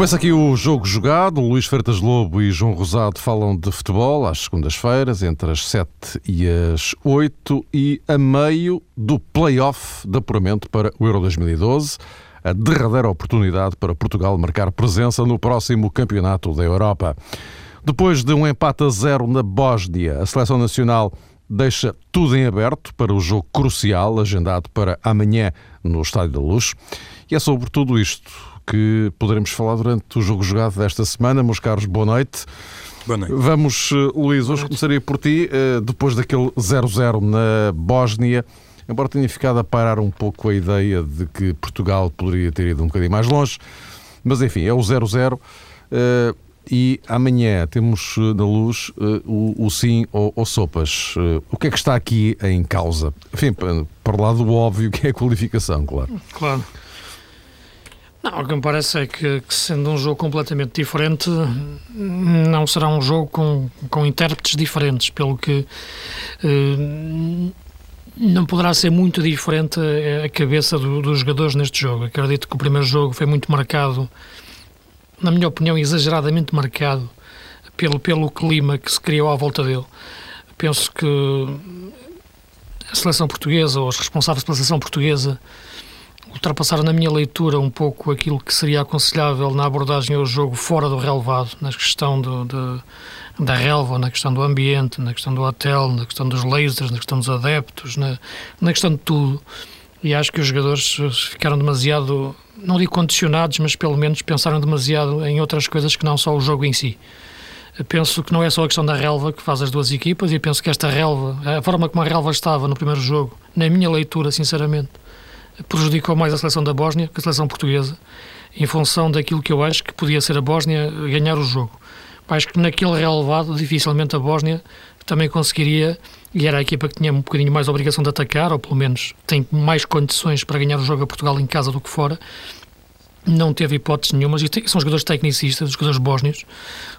Começa aqui o jogo jogado. Luís Freitas Lobo e João Rosado falam de futebol às segundas-feiras, entre as 7 e as 8 e a meio do play-off de apuramento para o Euro 2012. A derradeira oportunidade para Portugal marcar presença no próximo Campeonato da Europa. Depois de um empate a zero na Bósnia, a seleção nacional deixa tudo em aberto para o jogo crucial agendado para amanhã no Estádio da Luz. E é sobre tudo isto que poderemos falar durante o jogo jogado desta semana. Meus caros, boa noite. Boa noite. Vamos, eh, Luís, hoje começaria por ti, eh, depois daquele 0-0 na Bósnia, embora tenha ficado a parar um pouco a ideia de que Portugal poderia ter ido um bocadinho mais longe, mas enfim, é o 0-0 eh, e amanhã temos na luz o, o sim ou, ou, sopas. O que é que está aqui em causa? Enfim, para lá do óbvio que é a qualificação, claro. Claro. Não, o que me parece é que, que, sendo um jogo completamente diferente, não será um jogo com, com intérpretes diferentes, pelo que eh, não poderá ser muito diferente a cabeça do, dos jogadores neste jogo. Acredito que o primeiro jogo foi muito marcado, na minha opinião, exageradamente marcado pelo, pelo clima que se criou à volta dele. Penso que a seleção portuguesa, ou os responsáveis pela seleção portuguesa, ultrapassaram na minha leitura um pouco aquilo que seria aconselhável na abordagem ao jogo fora do relevado, na questão do, da relva, na questão do ambiente, na questão do hotel, na questão dos lasers, na questão dos adeptos, na, na questão de tudo. E acho que os jogadores ficaram demasiado, não digo condicionados, mas pelo menos pensaram demasiado em outras coisas que não só o jogo em si. Penso que não é só a questão da relva que faz as duas equipas e penso que esta relva, a forma como a relva estava no primeiro jogo, na minha leitura, sinceramente, prejudicou mais a seleção da Bósnia que a seleção portuguesa, em função daquilo que eu acho que podia ser a Bósnia ganhar o jogo. Acho que naquele relevado, dificilmente a Bósnia também conseguiria, e era a equipa que tinha um bocadinho mais obrigação de atacar, ou pelo menos tem mais condições para ganhar o jogo a Portugal em casa do que fora, não teve hipóteses nenhumas, e são jogadores tecnicistas, jogadores bósnios,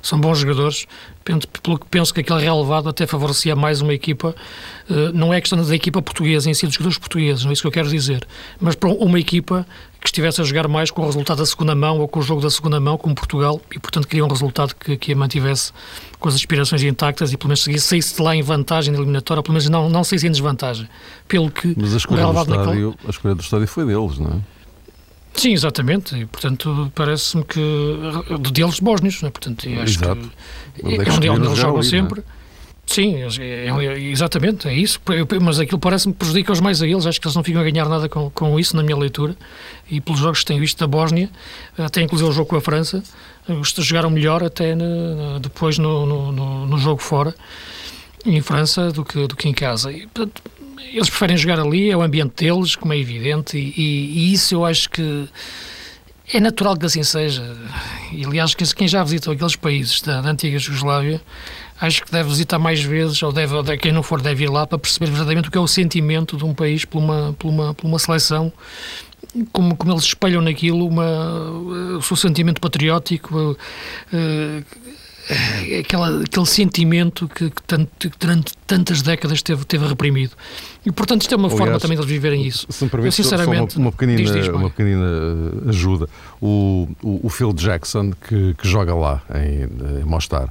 são bons jogadores, pelo que penso que aquele relevado até favorecia mais uma equipa, eh, não é questão da equipa portuguesa em si, dos jogadores portugueses, não é isso que eu quero dizer, mas para uma equipa que estivesse a jogar mais com o resultado da segunda mão ou com o jogo da segunda mão, como Portugal, e portanto queria um resultado que, que a mantivesse com as aspirações intactas e pelo menos saísse de lá em vantagem na eliminatória, pelo menos não, não saísse em desvantagem. Pelo que Mas a escolha, do estádio, naquele... a escolha do estádio foi deles, não é? Sim, exatamente. E, portanto, parece-me que. deles bósnios, né? portanto, acho Exato. que. É, é onde, eles jogam ali, sempre. É? Sim, é, é, exatamente, é isso. Mas aquilo parece-me que prejudica-os mais a eles. Acho que eles não ficam a ganhar nada com, com isso, na minha leitura. E pelos jogos que tenho visto da Bósnia, até inclusive o jogo com a França, jogaram melhor até na, depois no, no, no, no, jogo fora, em França, do que, do que em casa. E, portanto, eles preferem jogar ali, é o ambiente deles, como é evidente, e, e isso eu acho que é natural que assim seja. E, aliás, quem já visitou aqueles países da, da antiga Jugoslávia, acho que deve visitar mais vezes, ou, deve, ou quem não for deve ir lá para perceber verdadeiramente o que é o sentimento de um país por uma, por uma, por uma seleção como, como eles espelham naquilo uma, o seu sentimento patriótico, uh, aquela, aquele sentimento que, que, tanto, que, durante tantas décadas teve, teve reprimido. E, portanto, isto é uma Aliás, forma também de eles viverem isso. Se me permite, sinceramente, uma, uma, pequenina, diz, diz, uma pequenina ajuda. O, o, o, Phil Jackson, que, que joga lá em, em Mostar,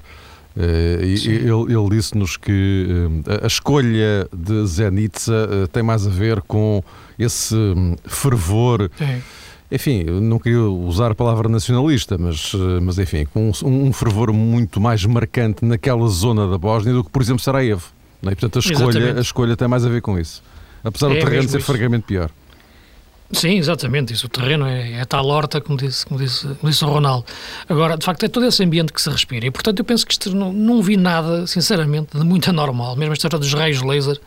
Uh, ele, ele disse-nos que uh, a escolha de Zenitsa tem mais a ver com esse um, fervor Sim enfim, não queria usar a palavra nacionalista, mas, eh, mas enfim, com um, um fervor muito mais marcante naquela zona da Bósnia do que, por exemplo, Sarajevo. Não é? Portanto, a escolha, a escolha tem mais a ver com isso. Apesar é do terreno ser isso. francamente pior. Sim, exatamente. Isso, o terreno é, é tal horta, como disse, como, disse, como disse o Ronaldo. Agora, de facto, é todo esse ambiente que se respira. E, portanto, eu penso que isto não, não vi nada, sinceramente, de muito anormal. Mesmo esta história dos raios laser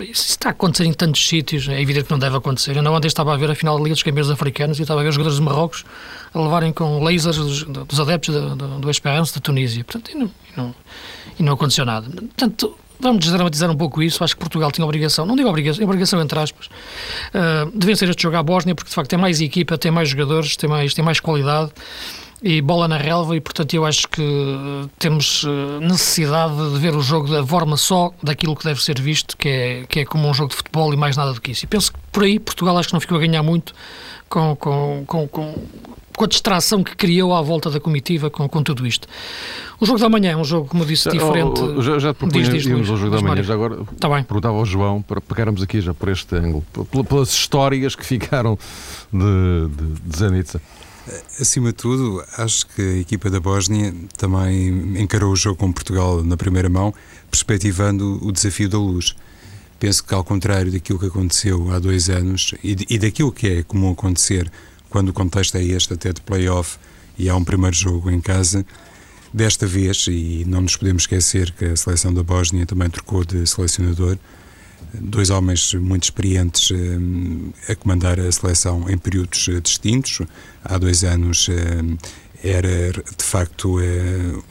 isso está a acontecer em tantos sítios, é evidente que não deve acontecer. Não ontem estava a ver a final da Liga dos Campeões Africanos e estava a ver os jogadores de Marrocos a levarem com lasers dos, dos adeptos do, do, da Tunísia. Portanto, e não, e não, e não aconteceu nada. Portanto, vamos desdramatizar um pouco isso. Acho que Portugal tinha obrigação, não digo obrigação, obrigação entre aspas, uh, de vencer este jogo à Bósnia, porque de facto tem mais equipa, tem mais jogadores, tem mais, tem mais qualidade e bola na relva e portanto eu acho que eh, temos eh, necessidade de ver o jogo da forma só daquilo que deve ser visto, que é, que é como um jogo de futebol e mais nada do que isso. E penso que por aí Portugal acho que não ficou a ganhar muito com, com, com, com com a distração que criou à volta da comitiva com, com tudo isto. O jogo da manhã é um jogo, como disse, diferente. Oh, já, já te propunha diz, diz, ao jogo da manhã, já agora tá bem. perguntava ao João, para pegarmos aqui já por este ângulo, pelas histórias que ficaram de, de, de Zanitza. Acima de tudo, acho que a equipa da Bósnia também encarou o jogo com Portugal na primeira mão, perspectivando o desafio da luz. Penso que, ao contrário daquilo que aconteceu há dois anos e, e daquilo que é comum acontecer quando o contexto é este, até de playoff, e há um primeiro jogo em casa, desta vez, e não nos podemos esquecer que a seleção da Bósnia também trocou de selecionador, dois homens muito experientes eh, a comandar a seleção em períodos eh, distintos. Há dois anos eh, era de facto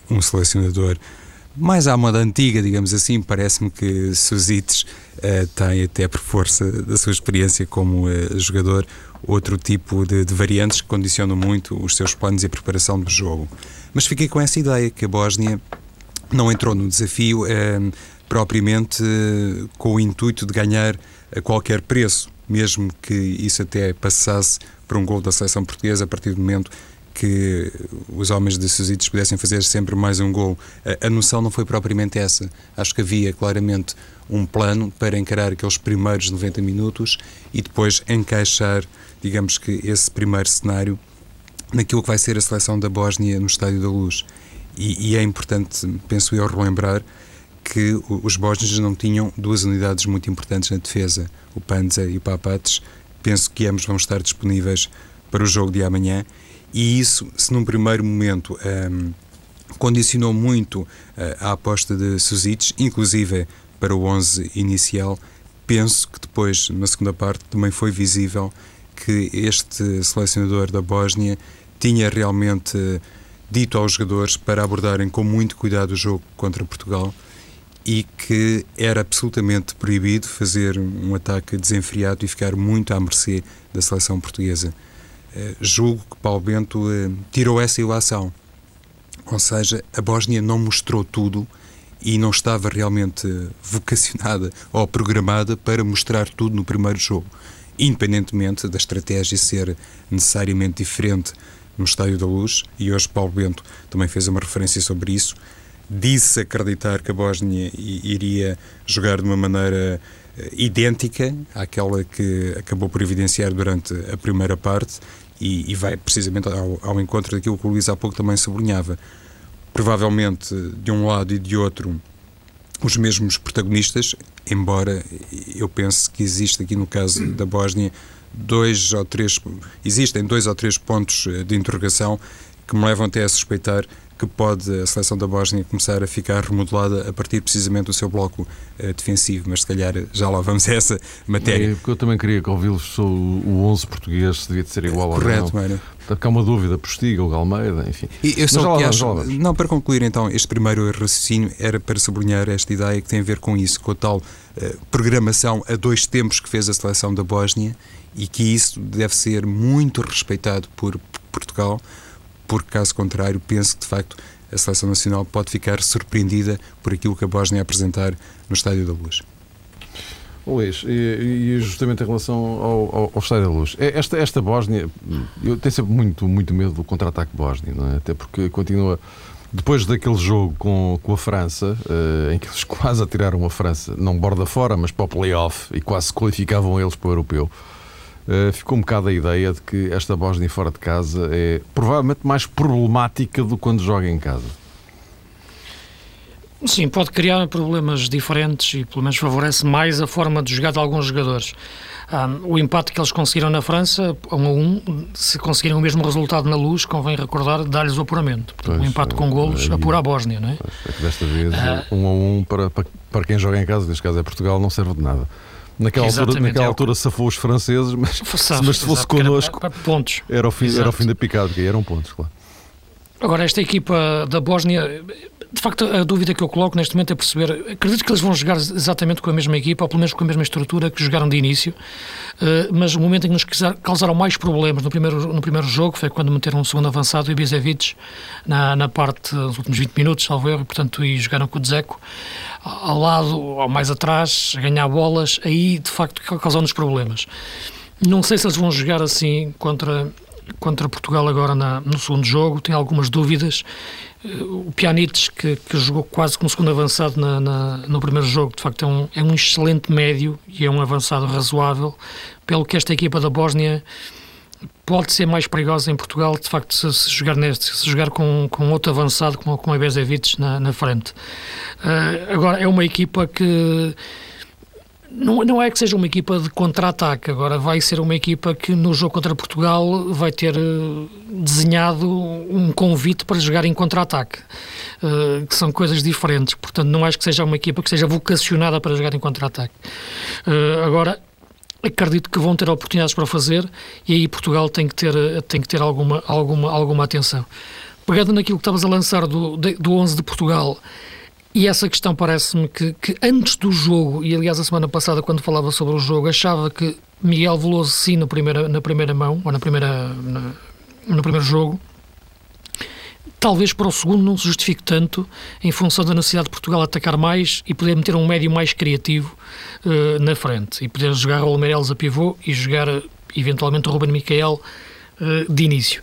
um selecionador mais à moda antiga, digamos assim. Parece-me que Suzites tem, até por força da sua experiência como jogador, outro tipo de, de, variantes que condicionam muito os seus planos e a preparação do jogo. Mas fiquei com essa ideia que a Bósnia não entrou no desafio propriamente eh, com o intuito de ganhar a qualquer preço, mesmo que isso até passasse por um gol da seleção portuguesa a partir do momento que os homens de Susitos pudessem fazer sempre mais um gol. A, a, noção não foi propriamente essa. Acho que havia claramente um plano para encarar aqueles primeiros 90 minutos e depois encaixar, digamos que, esse primeiro cenário naquilo que vai ser a seleção da Bósnia no Estádio da Luz. E, e é importante, penso eu, relembrar que os bósnios não tinham duas unidades muito importantes na defesa, o Panza e o Papates. Penso que ambos vão estar disponíveis para o jogo de amanhã e isso, se num primeiro momento um, condicionou muito uh, a aposta de Suzic, inclusive para o 11 inicial, penso que depois, na segunda parte, também foi visível que este selecionador da Bósnia tinha realmente dito aos jogadores para abordarem com muito cuidado o jogo contra Portugal e que era absolutamente proibido fazer um ataque desenfreado e ficar muito à mercê da seleção portuguesa. Uh, julgo que Paulo Bento uh, tirou essa ilação. Ou seja, a Bósnia não mostrou tudo e não estava realmente vocacionada ou programada para mostrar tudo no primeiro jogo. Independentemente da estratégia ser necessariamente diferente no Estádio da Luz, e hoje Paulo Bento também fez uma referência sobre isso, disse acreditar que a Bósnia iria jogar de uma maneira eh, idêntica àquela que acabou por evidenciar durante a primeira parte e, e vai precisamente ao, ao, encontro daquilo que o Luís há pouco também sublinhava. Provavelmente, de um lado e de outro, os mesmos protagonistas, embora eu pense que existe aqui no caso da Bósnia dois ou três, existem dois ou três pontos eh, de interrogação que me levam até a suspeitar que pode a seleção da Bósnia começar a ficar remodelada a partir precisamente do seu bloco uh, defensivo, mas se calhar já lá vamos a essa matéria. É, porque eu também queria que ouvi-los o 11 português se devia de ser igual Correto, não. Correto, Portanto, há uma dúvida, Postiga, o Galmeida, enfim. E eu só que acho, não, para concluir então, este primeiro raciocínio era para sublinhar esta ideia que tem a ver com isso, com a tal uh, programação a dois tempos que fez a seleção da Bósnia e que isso deve ser muito respeitado por Portugal, porque caso contrário, penso que de facto a seleção nacional pode ficar surpreendida por aquilo que a Bósnia apresentar no Estádio da Luz. Luís, e, e, justamente em relação ao, ao, ao Estádio da Luz, é, esta, esta Bósnia, eu tenho sempre muito, muito medo do contra-ataque bósnio, não é? até porque continua, depois daquele jogo com, com a França, uh, em que eles quase atiraram a França, não borda fora, mas para o playoff, e quase se qualificavam eles para o europeu, Uh, ficou um bocado a ideia de que esta Bósnia fora de casa é provavelmente mais problemática do que quando joga em casa. Sim, pode criar problemas diferentes e pelo menos favorece mais a forma de jogar de alguns jogadores. Um, o empate que eles conseguiram na França, um a um, se conseguirem o mesmo resultado na luz, convém recordar, dar-lhes o apuramento. Portanto, um empate com golos é, apura a Bósnia, não é? é que desta vez, uh, um a um para, para, para quem joga em casa, neste caso é Portugal, não serve de nada. Naquela altura, naquela é altura safou os franceses, mas, mas se fosse connosco, era, pontos. Era, o fim, era o fim da picada, porque eram pontos, claro. Agora, esta equipa da Bósnia de facto, a dúvida que eu coloco neste momento é perceber. Acredito que eles vão jogar exatamente com a mesma equipa, ou pelo menos com a mesma estrutura que jogaram de início, uh, mas o momento em que nos causaram mais problemas no primeiro, no primeiro jogo foi quando meteram um segundo avançado e Bizevic na, na parte dos últimos 20 minutos, salvo erro, e portanto e jogaram com o Dzeko ao lado ou mais atrás, a ganhar bolas, aí de facto causou-nos problemas. Não sei se eles vão jogar assim contra contra Portugal agora na, no segundo jogo, tem algumas dúvidas. O Pjanic, que, que jogou quase como segundo avançado na, na, no primeiro jogo, de facto é um, é um excelente médio e é um avançado razoável, pelo que esta equipa da Bósnia pode ser mais perigosa em Portugal, de facto, se, se jogar neste, se jogar com, com outro avançado como, como a Bezevic na, na frente. Uh, agora, é uma equipa que não, não é que seja uma equipa de contra-ataque, agora vai ser uma equipa que no jogo contra Portugal vai ter uh, desenhado um convite para jogar em contra-ataque, uh, que são coisas diferentes, portanto não acho que seja uma equipa que seja vocacionada para jogar em contra-ataque. Uh, agora, acredito que vão ter oportunidades para fazer e aí Portugal tem que ter, tem que ter alguma, alguma, alguma atenção. Pegando naquilo que estavas a lançar do, do 11 de Portugal, e essa questão parece-me que, que, antes do jogo, e aliás a semana passada quando falava sobre o jogo, achava que Miguel Veloso sim na primeira, na primeira mão, ou na primeira, na, no primeiro jogo, talvez para o segundo não se justifique tanto em função da necessidade de Portugal atacar mais e poder meter um médio mais criativo uh, na frente e poder jogar o Meirelles a pivô e jogar eventualmente o Ruben Micael uh, de início.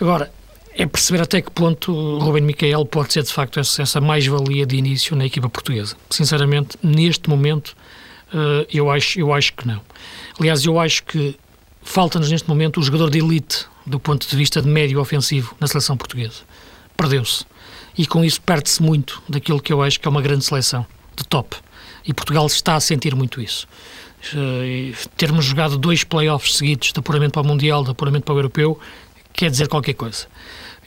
Agora, é perceber até que ponto Ruben Micael pode ser de facto essa, mais-valia de início na equipa portuguesa. Sinceramente, neste momento, uh, eu, acho, eu acho que não. Aliás, eu acho que falta-nos neste momento o jogador de elite do ponto de vista de médio ofensivo na seleção portuguesa. Perdeu-se. E com isso perde-se muito daquilo que eu acho que é uma grande seleção, de top. E Portugal está a sentir muito isso. Uh, termos jogado dois playoffs seguidos de apuramento para o Mundial, de apuramento para o Europeu, quer dizer qualquer coisa.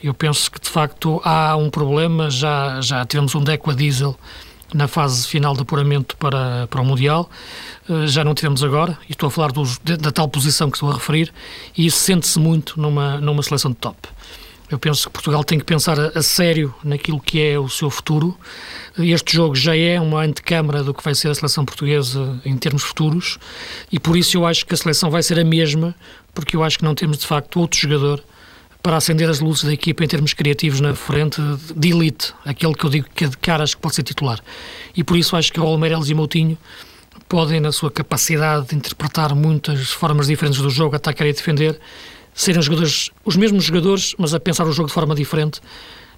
Eu penso que de facto há um problema, já, já tivemos um Deco a diesel na fase final de apuramento para, para o Mundial, eh, já não tivemos agora, e estou a falar dos, da tal posição que estou a referir, e isso sente-se muito numa, numa seleção de top. Eu penso que Portugal tem que pensar a, a, sério naquilo que é o seu futuro. Este jogo já é uma antecâmara do que vai ser a seleção portuguesa em termos futuros, e por isso eu acho que a seleção vai ser a mesma, porque eu acho que não temos de facto outro jogador para acender as luzes da equipa em termos criativos na frente de elite, aquele que eu digo que é de caras que pode ser titular. E por isso acho que o Meireles e Moutinho podem, na sua capacidade de interpretar muitas formas diferentes do jogo, atacar e defender, serem jogadores, os mesmos jogadores, mas a pensar o jogo de forma diferente,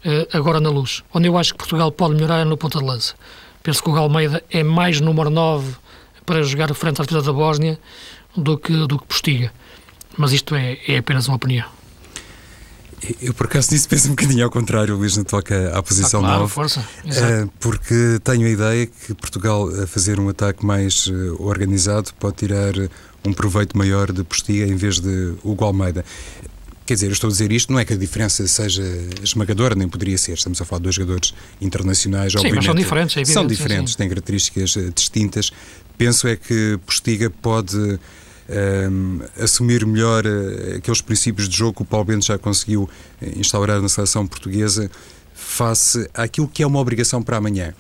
eh, agora na luz. Onde eu acho que Portugal pode melhorar é no ponta de lança. Penso que o Galmeida é mais número 9 para jogar frente à defesa da Bósnia do que, do que Postiga. Mas isto é, é apenas uma opinião. Eu, por acaso, nisso penso um bocadinho ao contrário, Luís, não toca à posição ah, claro, 9. Força. Uh, porque tenho a ideia que Portugal, a fazer um ataque mais uh, organizado, pode tirar um proveito maior de Postiga em vez de Hugo Almeida. Quer dizer, eu estou a dizer isto, não é que a diferença seja esmagadora, nem poderia ser. Estamos a falar de dois jogadores internacionais, sim, obviamente. Mas são diferentes, é evidente, São diferentes, sim, sim. têm características distintas. Penso é que Postiga pode um, assumir melhor uh, aqueles princípios de jogo que o Paulo Bento já conseguiu eh, instaurar na seleção portuguesa face àquilo que é uma obrigação para amanhã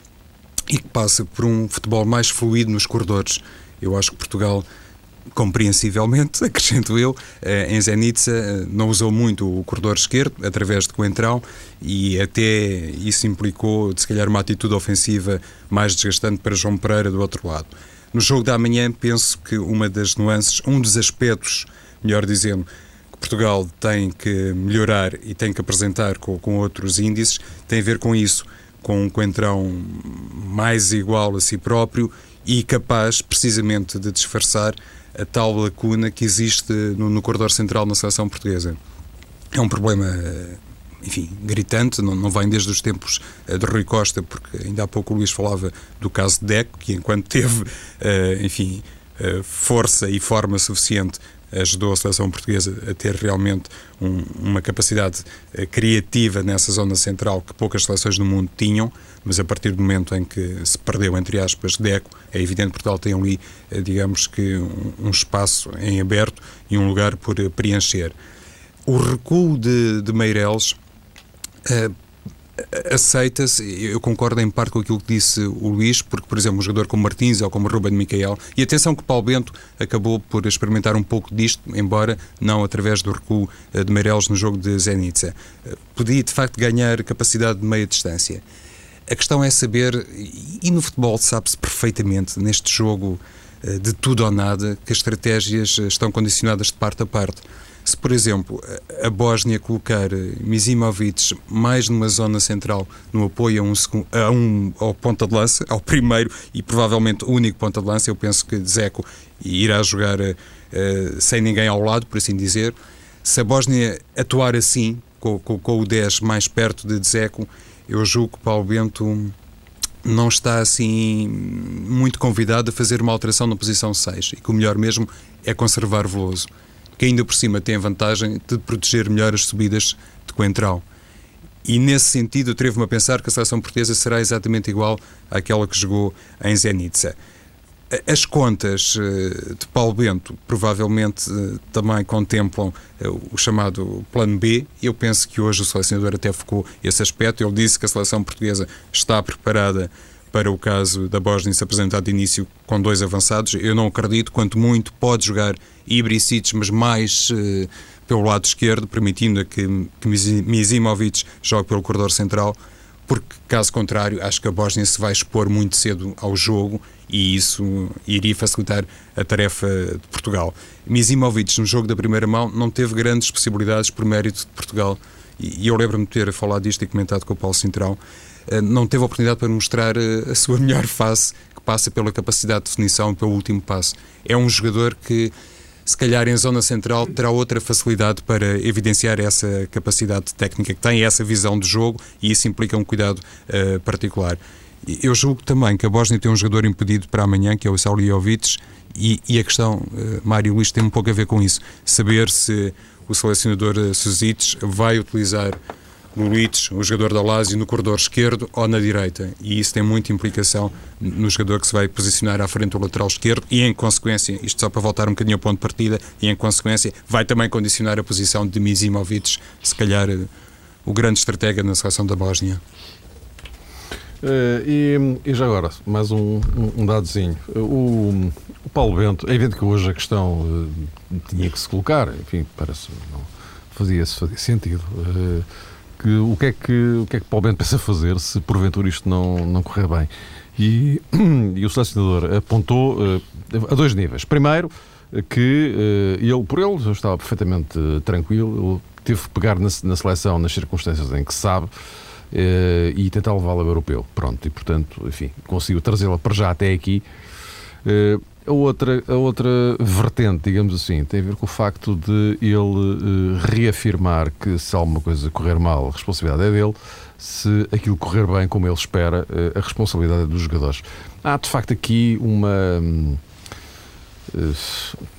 e que passa por um futebol mais fluido nos corredores. Eu acho que Portugal compreensivelmente, acrescento eu, eh, em Zenica não usou muito o corredor esquerdo através de Coentrão e até isso implicou, se calhar, uma atitude ofensiva mais desgastante para João Pereira do outro lado. No jogo da manhã, penso que uma das nuances, um dos aspectos, melhor dizendo, que Portugal tem que melhorar e tem que apresentar com, com outros índices, tem a ver com isso, com um coentrão mais igual a si próprio e capaz, precisamente, de disfarçar a tal lacuna que existe no, no corredor central na seleção portuguesa. É um problema enfim, gritante, não, não vem desde os tempos uh, de Rui Costa, porque ainda há pouco o Luís falava do caso de Deco, que enquanto teve, uh, enfim, uh, força e forma suficiente, ajudou a seleção portuguesa a ter realmente um, uma capacidade criativa nessa zona central que poucas seleções no mundo tinham, mas a partir do momento em que se perdeu, entre aspas, Deco, é evidente que Portugal tem ali, digamos que, um, um espaço em aberto e um lugar por preencher. O recuo de, de Meireles Uh, aceita-se, eu concordo em parte com aquilo que disse o Luís, porque, por exemplo, um jogador como Martins ou como Ruben Micael, e atenção que Paulo Bento acabou por experimentar um pouco disto, embora não através do recuo eh, de Meireles no jogo de Zenica. Eh, podia, de facto, ganhar capacidade de meia distância. A questão é saber, e no futebol sabe-se perfeitamente, neste jogo eh, de tudo ou nada, que as estratégias estão condicionadas de parte a parte. Se, por exemplo, a Bósnia colocar Misimovic mais numa zona central no apoio a um, a um ao ponta de lança, ao primeiro e provavelmente único ponta de lança, eu penso que Zeco irá jogar uh, sem ninguém ao lado, por assim dizer. Se a Bósnia atuar assim, com, com, com o 10 mais perto de Zeco, eu julgo que Paulo Bento não está assim muito convidado a fazer uma alteração na posição 6 e que o melhor mesmo é conservar Veloso que ainda por cima tem a vantagem de proteger melhor as subidas de Coentrão. E nesse sentido, atrevo-me a pensar que a seleção portuguesa será exatamente igual àquela que jogou em Zenica. As contas eh, de Paulo Bento provavelmente eh, também contemplam eh, o chamado Plano B. Eu penso que hoje o selecionador até focou esse aspecto. Ele disse que a seleção portuguesa está preparada para o caso da Bósnia se apresentar de início com dois avançados. Eu não acredito, quanto muito pode jogar Ibricic, mas mais uh, pelo lado esquerdo, permitindo que, que Mizimovic jogue pelo corredor central, porque, caso contrário, acho que a Bósnia se vai expor muito cedo ao jogo e isso iria facilitar a tarefa de Portugal. Mizimovic, no jogo da primeira mão, não teve grandes possibilidades por mérito de Portugal. E eu lembro-me de ter falado disto e comentado com o Paulo Cintrão. Eh, não teve oportunidade para mostrar eh, a sua melhor face, que passa pela capacidade de definição e pelo último passo. É um jogador que, se calhar em zona central, terá outra facilidade para evidenciar essa capacidade técnica que tem, essa visão de jogo, e isso implica um cuidado uh, particular. Eu julgo também que a Bósnia tem um jogador impedido para amanhã, que é o Saliovic, e, e a questão, uh, Mário Luís, tem um pouco a ver com isso. Saber se o selecionador Suzic vai utilizar Leeds, o jogador da Lazio no corredor esquerdo ou na direita. E isso tem muita implicação no jogador que se vai posicionar à frente do lateral esquerdo e, em consequência, isto só para voltar um bocadinho ao ponto de partida, e, em consequência, vai também condicionar a posição de Mizimovic, se calhar o grande estratega na seleção da Bósnia. Uh, e, e, já agora, mais um, um, um dadozinho. O, o, Paulo Bento, é evidente que hoje a questão uh, tinha que se colocar, enfim, parece não fazia, fazia sentido. Uh, que, o, que é que, o que é que Paulo Bento pensa fazer se porventura isto não, não correr bem? E, e o selecionador apontou uh, a dois níveis. Primeiro, que uh, ele, por ele, estava perfeitamente uh, tranquilo, teve que pegar na, na, seleção nas circunstâncias em que sabe e tentar levá-la ao europeu. Pronto, e portanto, enfim, conseguiu trazê-la para já até aqui. A outra, a outra vertente, digamos assim, tem a ver com o facto de ele uh, reafirmar que se alguma coisa correr mal, a responsabilidade é dele, se aquilo correr bem como ele espera, uh, a responsabilidade é dos jogadores. Há de facto aqui uma. Uh,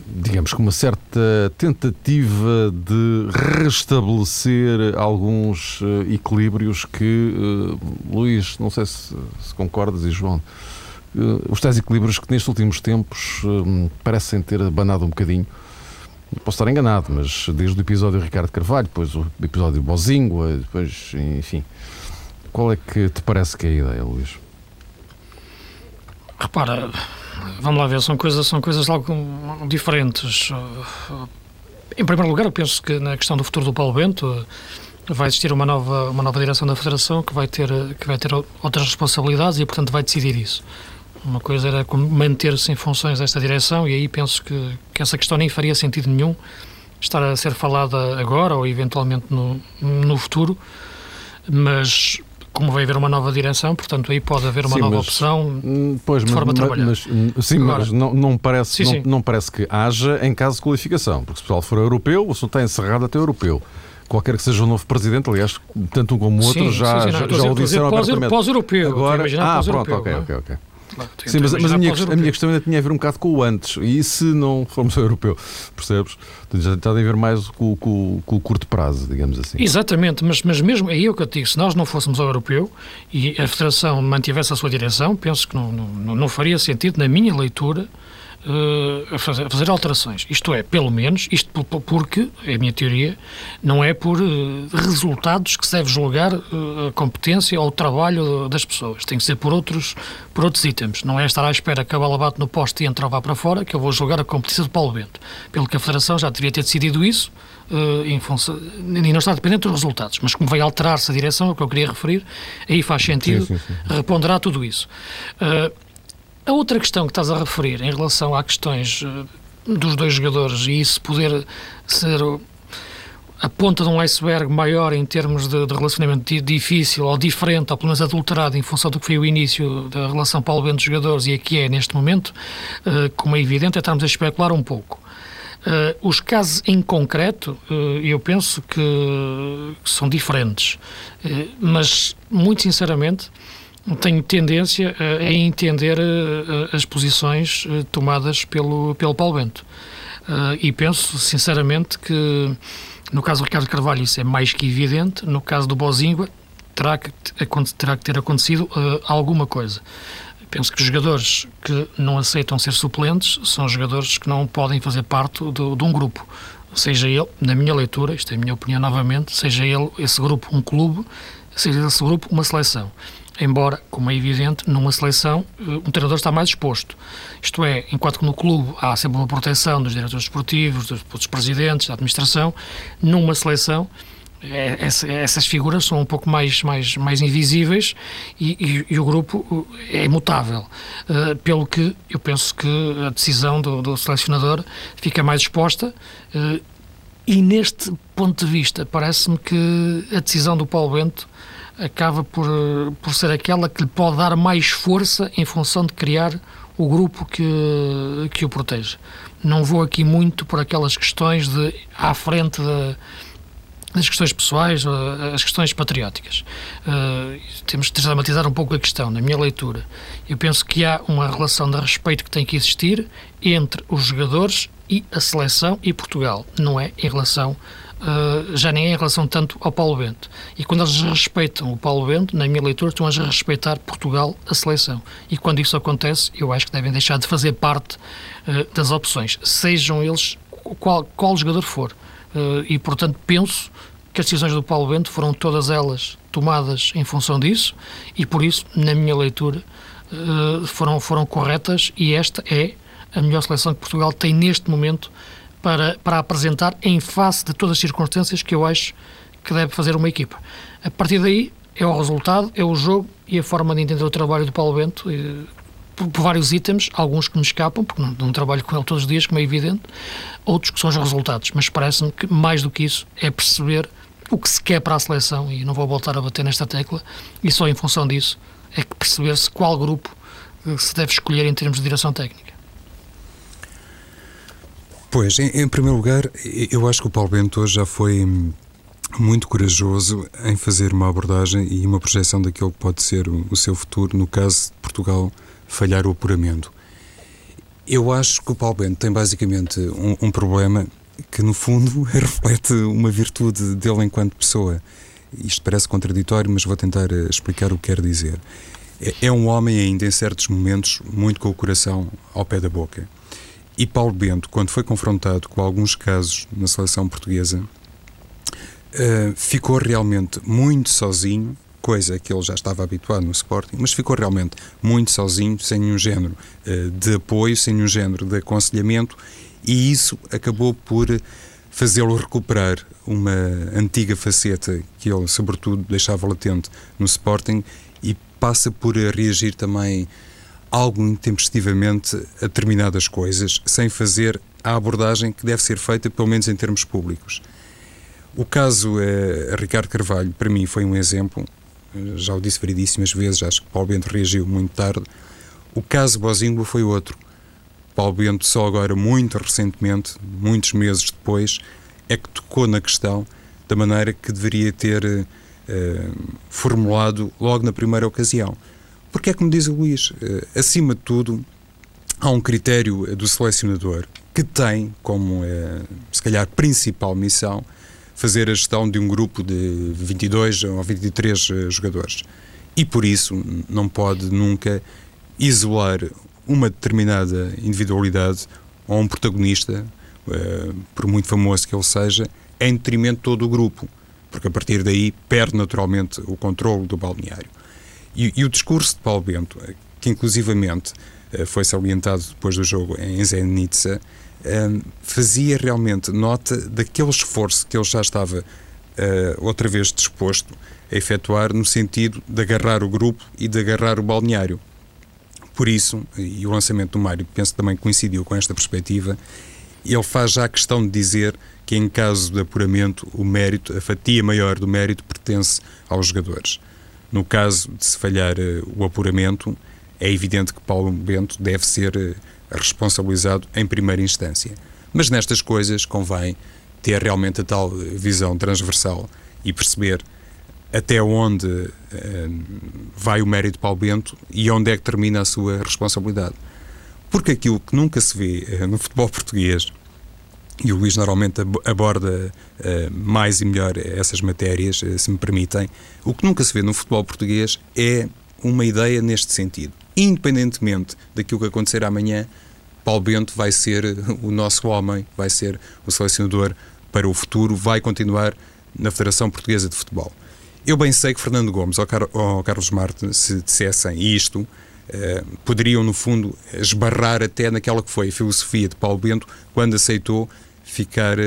digamos que uma certa tentativa de restabelecer alguns equilíbrios que, Luís, não sei se, se concordas e João, os tais equilíbrios que nestes últimos tempos uh, parecem ter abanado um bocadinho. Posso estar enganado, mas desde o episódio Ricardo Carvalho, depois o episódio Bozingua, depois, enfim. Qual é que te parece que é a ideia, Luís? Repara, vamos lá ver, são coisas, são coisas algo diferentes. Em primeiro lugar, eu penso que na questão do futuro do Paulo Bento vai existir uma nova, uma nova direção da Federação que vai, ter, que vai ter outras responsabilidades e, portanto, vai decidir isso. Uma coisa era manter-se em funções desta direção e aí penso que, que essa questão nem faria sentido nenhum estar a ser falada agora ou eventualmente no, no futuro, mas como vai haver uma nova direção, portanto aí pode haver uma sim, nova mas, opção hum, pois, de forma mas, a trabalhar. Mas, sim, Agora, mas não, não, parece, sim, não, sim. não, parece que haja em caso de qualificação, porque se o pessoal for europeu, o assunto está encerrado até europeu qualquer que seja o novo presidente, aliás, tanto um como o outro já, não, já, já o disseram abertamente. Pós-europeu. Agora, ah, pronto, ok, ok, ok. Claro, Sim, mas, mas a, minha, a minha questão ainda tinha a ver um bocado com o antes. E se não formos ao europeu, percebes? Já tem a ver mais com, com, com, o curto prazo, digamos assim. Exatamente, mas, mas mesmo aí é o que eu te digo: se nós não fôssemos ao europeu e a Federação mantivesse a sua direção, penso que não, não, não faria sentido, na minha leitura, uh, a, fazer, a, fazer, alterações. Isto é, pelo menos, isto porque, é a minha teoria, não é por uh, resultados que se deve julgar uh, a competência ou o trabalho das pessoas. Tem que ser por outros, por outros itens. Não é estar à espera que a bola bate no poste e entra ou vá para fora que eu vou julgar a competência de Paulo Bento. Pelo que a Federação já deveria ter decidido isso, em função, e não está dependente dos resultados. Mas como vai alterar-se a direção, é o que eu queria referir, aí faz sentido sim, sim, sim. reponderar tudo isso. A outra questão que estás a referir em relação a questões eh, dos dois jogadores e isso poder ser a ponta de um iceberg maior em termos de, de, relacionamento difícil ou diferente, ou pelo menos adulterado em função do que foi o início da relação Paulo Bento-jogadores e aqui é neste momento, uh, como é evidente, é estarmos a especular um pouco. Uh, os casos em concreto, uh, eu penso que, são diferentes, mas muito sinceramente tenho tendência a, entender a, as posições eh, tomadas pelo, pelo Paulo Bento. E penso, sinceramente, que no caso do Ricardo Carvalho isso é mais que evidente, no caso do Bozingua terá que, terá que ter acontecido alguma coisa. Penso que os jogadores que não aceitam ser suplentes são jogadores que não podem fazer parte do, de um grupo. Seja ele, na minha leitura, isto é a minha opinião novamente, seja ele, esse grupo, um clube, seja esse grupo, uma seleção embora, como é evidente, numa seleção eh, um treinador está mais exposto. Isto é, enquanto que no clube há sempre uma proteção dos diretores esportivos, dos, dos presidentes, da administração, numa seleção é, essas figuras são um pouco mais, mais, mais invisíveis e, e, e o grupo eh, é imutável. Uh, pelo que eu penso que a decisão do, do selecionador fica mais exposta uh, e neste ponto de vista parece-me que a decisão do Paulo Bento acaba por, por ser aquela que lhe pode dar mais força em função de criar o grupo que, que o protege. Não vou aqui muito por aquelas questões de à frente de, das questões pessoais, as questões patrióticas. Uh, temos de dramatizar um pouco a questão, na minha leitura. Eu penso que há uma relação de respeito que tem que existir entre os jogadores e a seleção e Portugal, não é em relação uh, já nem é em relação tanto ao Paulo Bento. E quando eles respeitam o Paulo Bento, na minha leitura, estão a respeitar Portugal, a seleção. E quando isso acontece, eu acho que devem deixar de fazer parte uh, das opções, sejam eles qual, qual jogador for. Uh, e, portanto, penso que as decisões do Paulo Bento foram todas elas tomadas em função disso e, por isso, na minha leitura, foram, foram corretas e esta é a melhor seleção que Portugal tem neste momento para, para apresentar em face de todas as circunstâncias que eu acho que deve fazer uma equipa. A partir daí é o resultado, é o jogo e a forma de entender o trabalho do Paulo Bento, e, por, por, vários itens, alguns que me escapam, porque não, não, trabalho com ele todos os dias, como é evidente, outros que são os resultados. Mas parece-me que mais do que isso é perceber o que se quer para a seleção, e não vou voltar a bater nesta tecla, e só em função disso é que perceber-se qual grupo eh, se deve escolher em termos de direção técnica. Pois, em, em, primeiro lugar, eu acho que o Paulo Bento hoje já foi muito corajoso em fazer uma abordagem e uma projeção daquilo que pode ser o, seu futuro no caso de Portugal falhar o apuramento. Eu acho que o Paulo Bento tem basicamente um, um problema que, no fundo, reflete uma virtude dele enquanto pessoa. Isto parece contraditório, mas vou tentar eh, explicar o que quero dizer. É, é um homem ainda, em certos momentos, muito com o coração ao pé da boca. E Paulo Bento, quando foi confrontado com alguns casos na seleção portuguesa, uh, ficou realmente muito sozinho, coisa que ele já estava habituado no Sporting, mas ficou realmente muito sozinho, sem nenhum género uh, de apoio, sem nenhum género de aconselhamento, e isso acabou por fazê-lo recuperar uma antiga faceta que ele, sobretudo, deixava latente no Sporting e passa por reagir também algo intempestivamente a determinadas coisas, sem fazer a abordagem que deve ser feita, pelo menos em termos públicos. O caso eh, Ricardo Carvalho, para mim, foi um exemplo. Eh, já o disse variedíssimas vezes, acho que Paulo Bento reagiu muito tarde. O caso Bozingua foi outro. Paulo Bento, só agora, muito recentemente, muitos meses depois, é que tocou na questão da maneira que deveria ter eh, formulado logo na primeira ocasião. Porque é como diz o Luís, eh, acima de tudo, há um critério do selecionador que tem como, eh, se calhar, principal missão fazer a gestão de um grupo de 22 ou 23 eh, jogadores. E por isso não pode nunca isolar uma determinada individualidade ou um protagonista, por muito famoso que ele seja, em detrimento de todo o grupo, porque a partir daí perde naturalmente o controle do balneário. E, e o discurso de Paulo Bento, que inclusivamente uh, foi salientado depois do jogo em Zenica, uh, fazia realmente nota daquele esforço que ele já estava outra vez disposto a efetuar no sentido de agarrar o grupo e de agarrar o balneário. Por isso, e o lançamento do Mário, penso também coincidiu com esta perspectiva, ele faz já a questão de dizer que em caso de apuramento o mérito, a fatia maior do mérito pertence aos jogadores. No caso de se falhar uh, o apuramento, é evidente que Paulo Bento deve ser uh, responsabilizado em primeira instância. Mas nestas coisas convém ter realmente a tal visão transversal e perceber até onde uh, vai o mérito de Paulo Bento e onde é que termina a sua responsabilidade. Porque aquilo que nunca se vê uh, no futebol português, e o Luís normalmente aborda uh, mais e melhor essas matérias, se me permitem, o que nunca se vê no futebol português é uma ideia neste sentido. Independentemente daquilo que acontecer amanhã, Paulo Bento vai ser o nosso homem, vai ser o selecionador para o futuro, vai continuar na Federação Portuguesa de Futebol. Eu bem sei que Fernando Gomes ou, Car ou Carlos Marte, se dissessem isto, eh, poderiam, no fundo, esbarrar até naquela que foi a filosofia de Paulo Bento quando aceitou ficar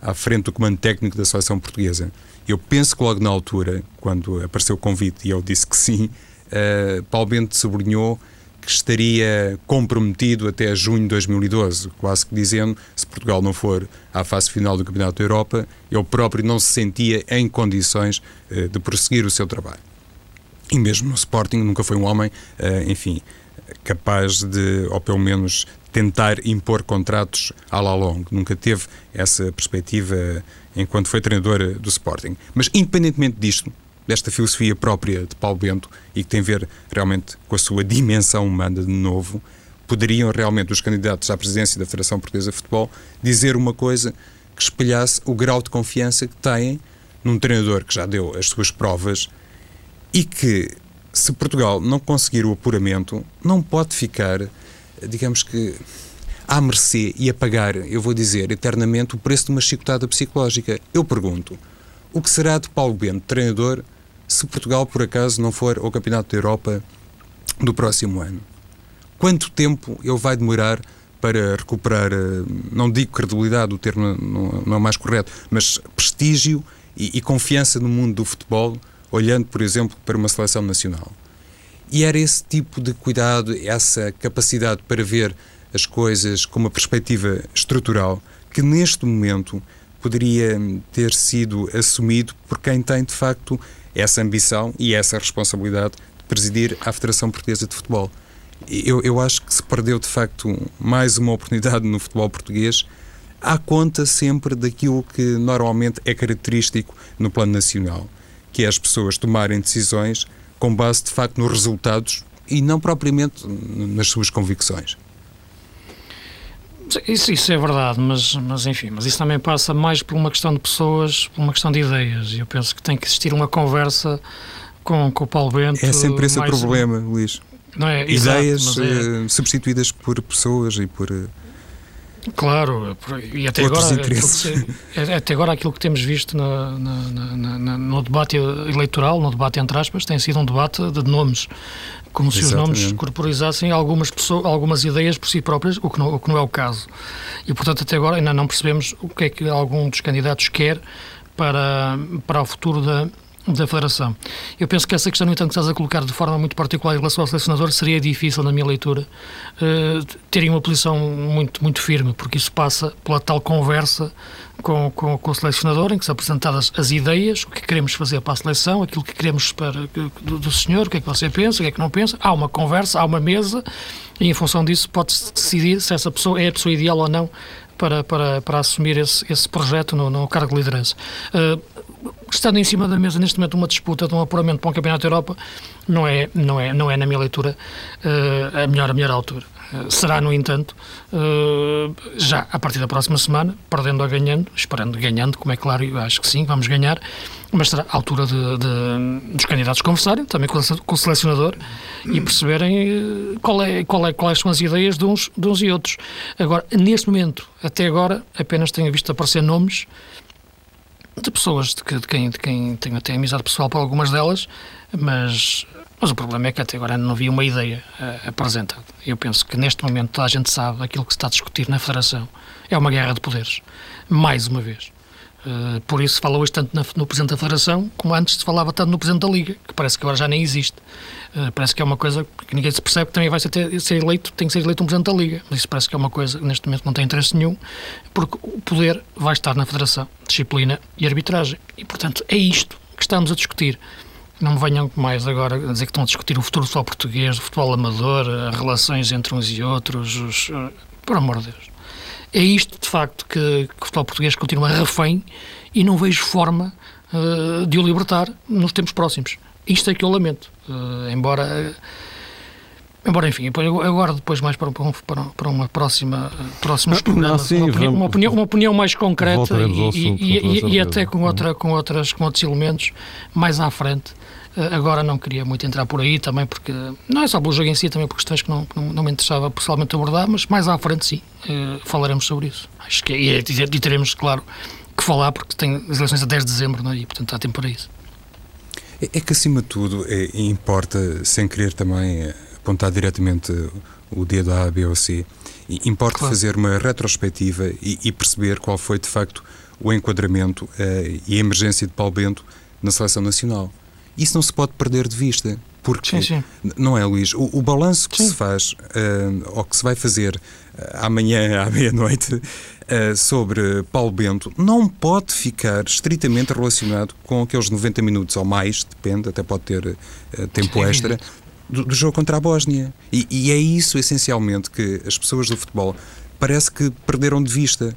à frente do comando técnico da seleção portuguesa. Eu penso que logo na altura, quando apareceu o convite e eu disse que sim, eh, Paulo Bento sublinhou que estaria comprometido até junho de 2012, quase que dizendo, se Portugal não for à fase final do Campeonato da Europa, ele próprio não se sentia em condições uh, de prosseguir o seu trabalho. E mesmo no Sporting nunca foi um homem, uh, enfim, capaz de, ou pelo menos tentar impor contratos à la longue. Nunca teve essa perspectiva enquanto foi treinador do Sporting. Mas, independentemente disto, desta filosofia própria de Paulo Bento e que tem a ver realmente com a sua dimensão humana de novo, poderiam realmente os candidatos à presidência da Federação Portuguesa de Futebol dizer uma coisa que espelhasse o grau de confiança que têm num treinador que já deu as suas provas e que, se Portugal não conseguir o apuramento, não pode ficar, digamos que, à mercê e a pagar, eu vou dizer, eternamente o preço de uma chicotada psicológica. Eu pergunto, o que será de Paulo Bento, treinador, se Portugal, por acaso, não for ao Campeonato da Europa do próximo ano? Quanto tempo ele vai demorar para recuperar, eh, não digo credibilidade, o termo não, é mais correto, mas prestígio e, e confiança no mundo do futebol, olhando, por exemplo, para uma seleção nacional? E era esse tipo de cuidado, essa capacidade para ver as coisas com uma perspectiva estrutural que neste momento poderia ter sido assumido por quem tem de facto essa ambição e essa responsabilidade de presidir a Federação Portuguesa de Futebol. Eu, eu acho que se perdeu de facto mais uma oportunidade no futebol português à conta sempre daquilo que normalmente é característico no plano nacional, que é as pessoas tomarem decisões com base de facto nos resultados e não propriamente nas suas convicções. Isso, isso, é verdade, mas, mas enfim, mas isso também passa mais por uma questão de pessoas, por uma questão de ideias. E eu penso que tem que existir uma conversa com, com o Paulo Bento. É sempre esse o problema, Luís. É? Ideias Exato, é... uh, substituídas por pessoas e por. Claro, e até agora, que, até agora aquilo que temos visto na, na, na, no debate eleitoral, no debate entre aspas, tem sido um debate de nomes como se Exatamente. os nomes corporizassem algumas, pessoas, algumas ideias por si próprias, o que, não, o que não é o caso. E, portanto, até agora ainda não percebemos o que é que algum dos candidatos quer para, para o futuro da, da Federação. Eu penso que essa questão, no entanto, que estás a colocar de forma muito particular em relação ao selecionador, seria difícil, na minha leitura, uh, terem uma posição muito, muito firme, porque isso passa pela tal conversa com, com, com o selecionador, em que são apresentadas as ideias, o que queremos fazer para a seleção, aquilo que queremos para, do, do senhor, o que é que você pensa, o que é que não pensa. Há uma conversa, há uma mesa, e em função disso pode-se decidir se essa pessoa é a pessoa ideal ou não para, para, para assumir esse, esse projeto no, no cargo de liderança. Uh, estando em cima da mesa neste momento uma disputa de um apuramento para um campeonato da Europa não é não é não é na minha leitura uh, a melhor a melhor altura Será, no entanto, já a partir da próxima semana, perdendo ou ganhando, esperando ganhando, como é claro, eu acho que sim, vamos ganhar, mas será à altura de, de, dos candidatos conversarem, também com, o selecionador, e perceberem qual é, qual é, quais são as ideias de uns, de uns e outros. Agora, neste momento, até agora, apenas tenho visto aparecer nomes de pessoas de, que, de, quem, de quem tenho até amizade pessoal para algumas delas, mas, mas o problema é que até agora não havia uma ideia uh, apresentada. Eu penso que neste momento toda a gente sabe aquilo que se está a discutir na Federação é uma guerra de poderes, mais uma vez. Uh, por isso fala hoje tanto no Presidente da Federação como antes se falava tanto no Presidente da Liga, que parece que agora já nem existe. Uh, parece que é uma coisa que ninguém se percebe que também vai ser, ter, ser eleito, tem que ser eleito um Presidente da Liga. Mas isso parece que é uma coisa que neste momento não tem interesse nenhum, porque o poder vai estar na Federação, disciplina e arbitragem. E, portanto, é isto que estamos a discutir. Não me venham mais agora a dizer que estão a discutir o futuro do futebol português, o futebol amador, as relações entre uns e outros. Os, uh, por amor de Deus. É isto, de facto, que, que o futebol português continua refém e não vejo forma uh, de o libertar nos tempos próximos. Isto é que eu lamento. Uh, embora. Embora, enfim, agora depois mais para, para, para uma próxima próximos programas, sim, uma, opinião, uma, opinião, uma, opinião, mais concreta e, e, e, e, até com, outra, com, outras, com outros elementos mais à frente. Eh, agora não queria muito entrar por aí também, porque não é só pelo jogo em si, também por questões que não, não, não me interessava pessoalmente abordar, mas mais à frente sim, uh, falaremos sobre isso. Acho que e, e teremos, claro, que falar, porque tem as eleições a 10 de dezembro, não é? e portanto há tempo para isso. É, é que acima de tudo é, importa, sem querer também apontar diretamente o dedo A, B ou C, importa claro. fazer uma retrospectiva e, e, perceber qual foi de facto o enquadramento uh, e a emergência de Paulo Bento na seleção nacional. Isso não se pode perder de vista. Porque, sim, sim. não é, Luís? O, o balanço que sim. se faz, uh, ou que se vai fazer uh, amanhã à meia-noite, uh, sobre Paulo Bento, não pode ficar estritamente relacionado com aqueles 90 minutos ou mais, depende, até pode ter tempo extra, do, do, jogo contra a Bósnia. E, e é isso, essencialmente, que as pessoas do futebol parece que perderam de vista.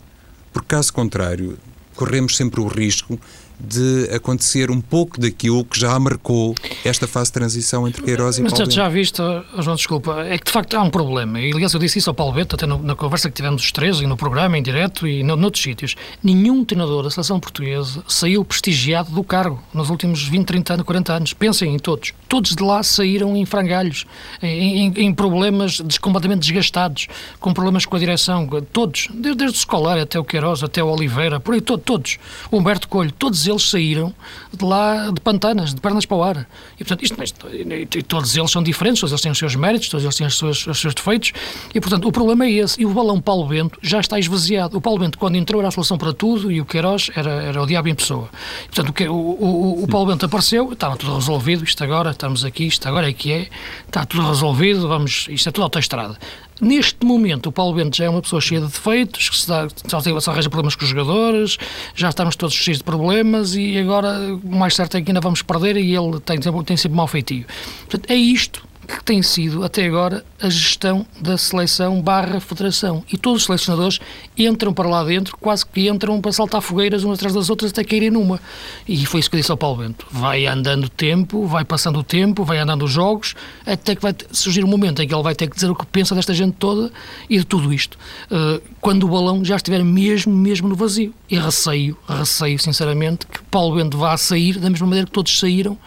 Porque, caso contrário, corremos sempre o risco de acontecer um pouco daquilo que já marcou esta fase de transição entre Queiroz e Mas Paulo Mas já viste, João, desculpa, é que de facto há um problema. E aliás eu disse isso ao Paulo Beto, até no, na conversa que tivemos os três, e no programa, em direto e no, noutros sítios. Nenhum treinador da seleção portuguesa saiu prestigiado do cargo nos últimos 20, 30 anos, 40 anos. Pensem em todos. Todos de lá saíram em frangalhos, em, em, em problemas completamente desgastados, com problemas com a direção. Todos, desde, desde o escolar até o Queiroz, até o Oliveira, por aí todos. O Humberto Coelho, todos eles saíram de lá de pantanas, de pernas para o ar. E, portanto, isto, isto, e todos eles são diferentes, todos eles têm os seus méritos, todos eles têm os seus, os seus defeitos, e, portanto, o problema é esse. E o balão Paulo Bento já está esvaziado. O Paulo Bento, quando entrou, era a solução para tudo, e o Queiroz era, era o diabo em pessoa. E, portanto, o, o, o, Paulo Bento apareceu, estava tudo resolvido, isto agora, estamos aqui, isto agora é que é, está tudo resolvido, vamos, isto é tudo autoestrada. Neste momento, o Paulo Bento já é uma pessoa cheia de defeitos, que se dá, só arranja problemas com os jogadores, já estamos todos cheios de problemas e agora o mais certo é que ainda vamos perder e ele tem, tem sempre mau feitio. Portanto, é isto que tem sido até agora a gestão da seleção barra federação. E todos os selecionadores entram para lá dentro, quase que entram para saltar fogueiras umas atrás das outras até caírem numa. E foi isso que disse ao Paulo Bento. Vai andando o tempo, vai passando o tempo, vai andando os jogos, até que vai surgir um momento em que ele vai ter que dizer o que pensa desta gente toda e de tudo isto. Uh, quando o balão já estiver mesmo, mesmo no vazio. E receio, receio sinceramente, que Paulo Bento vá sair da mesma maneira que todos saíram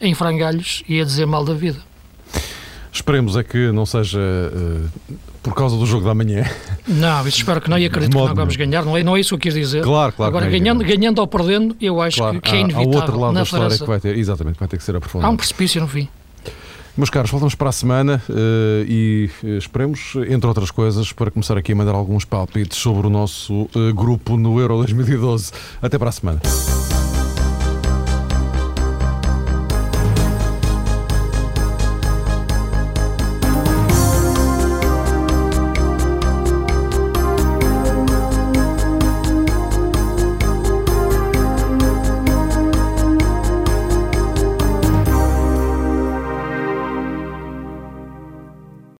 em frangalhos e a dizer mal da vida. Esperemos é que não seja uh, por causa do jogo da manhã. Não, isso espero que não e acredito que não vamos ganhar. Não é, não é isso que eu quis dizer. Claro, claro. Agora, ganhando, ganhando ou perdendo, eu acho claro, que, é inevitável. Há outro lado da história que vai ter, exatamente, vai ter que ser aprofundado. Há um precipício no fim. Meus caros, voltamos para a semana uh, e uh, esperemos, entre outras coisas, para começar aqui a mandar alguns palpites sobre o nosso uh, grupo no Euro 2012. Até para a semana.